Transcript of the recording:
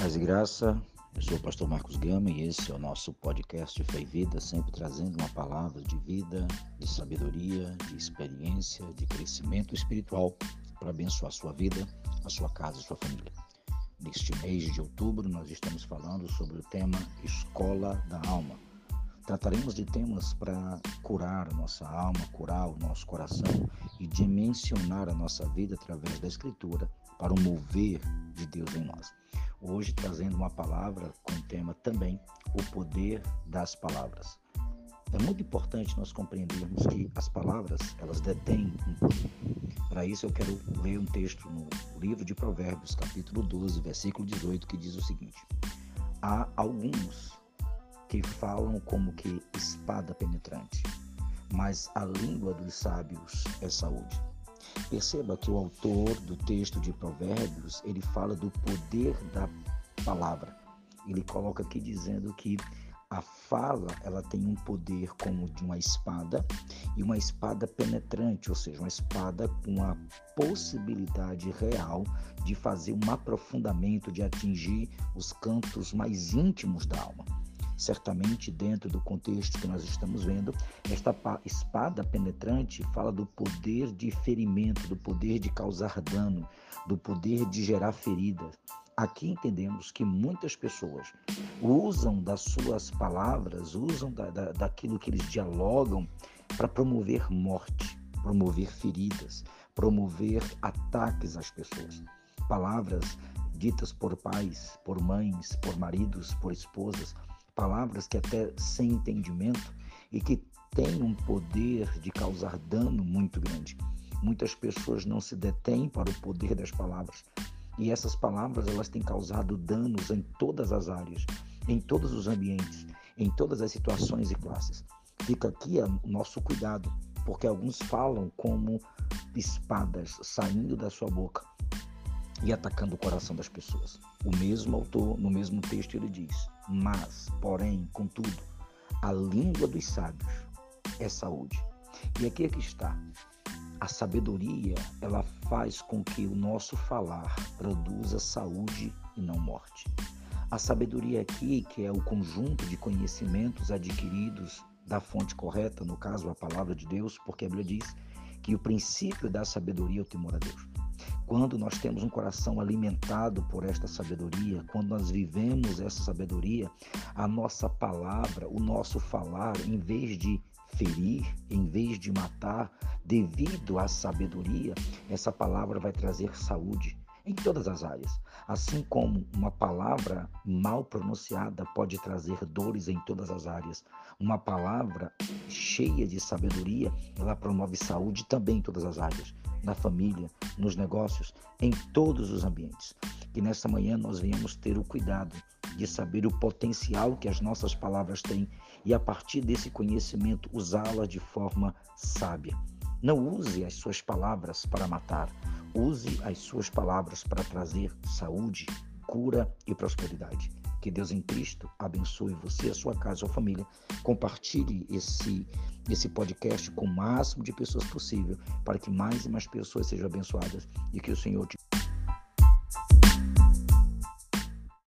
Paz e graça, eu sou o pastor Marcos Gama e esse é o nosso podcast Fé e Vida, sempre trazendo uma palavra de vida, de sabedoria, de experiência, de crescimento espiritual para abençoar a sua vida, a sua casa, a sua família. Neste mês de outubro, nós estamos falando sobre o tema Escola da Alma. Trataremos de temas para curar a nossa alma, curar o nosso coração e dimensionar a nossa vida através da Escritura para o mover de Deus em nós. Hoje trazendo uma palavra com o tema também o poder das palavras. É muito importante nós compreendermos que as palavras, elas detêm um poder. Para isso eu quero ler um texto no livro de Provérbios, capítulo 12, versículo 18, que diz o seguinte: Há alguns que falam como que espada penetrante, mas a língua dos sábios é saúde. Perceba que o autor do texto de Provérbios, ele fala do poder da palavra. Ele coloca aqui dizendo que a fala, ela tem um poder como de uma espada e uma espada penetrante, ou seja, uma espada com a possibilidade real de fazer um aprofundamento, de atingir os cantos mais íntimos da alma. Certamente, dentro do contexto que nós estamos vendo, esta espada penetrante fala do poder de ferimento, do poder de causar dano, do poder de gerar feridas. Aqui entendemos que muitas pessoas usam das suas palavras, usam da, da, daquilo que eles dialogam para promover morte, promover feridas, promover ataques às pessoas. Palavras ditas por pais, por mães, por maridos, por esposas, palavras que até sem entendimento e que têm um poder de causar dano muito grande. Muitas pessoas não se detêm para o poder das palavras. E essas palavras elas têm causado danos em todas as áreas, em todos os ambientes, em todas as situações e classes. Fica aqui o nosso cuidado, porque alguns falam como espadas saindo da sua boca e atacando o coração das pessoas. O mesmo autor, no mesmo texto, ele diz: Mas, porém, contudo, a língua dos sábios é saúde. E aqui é que está. A sabedoria, ela faz com que o nosso falar produza saúde e não morte. A sabedoria aqui, que é o conjunto de conhecimentos adquiridos da fonte correta, no caso a palavra de Deus, porque a Bíblia diz que o princípio da sabedoria é o temor a Deus. Quando nós temos um coração alimentado por esta sabedoria, quando nós vivemos essa sabedoria, a nossa palavra, o nosso falar, em vez de ferir, em vez de matar, devido à sabedoria, essa palavra vai trazer saúde em todas as áreas. Assim como uma palavra mal pronunciada pode trazer dores em todas as áreas, uma palavra cheia de sabedoria, ela promove saúde também em todas as áreas na família, nos negócios, em todos os ambientes. Que nessa manhã nós venhamos ter o cuidado de saber o potencial que as nossas palavras têm e, a partir desse conhecimento, usá-las de forma sábia. Não use as suas palavras para matar, use as suas palavras para trazer saúde, cura e prosperidade. Que Deus em Cristo abençoe você, a sua casa, a sua família. Compartilhe esse, esse podcast com o máximo de pessoas possível, para que mais e mais pessoas sejam abençoadas e que o Senhor te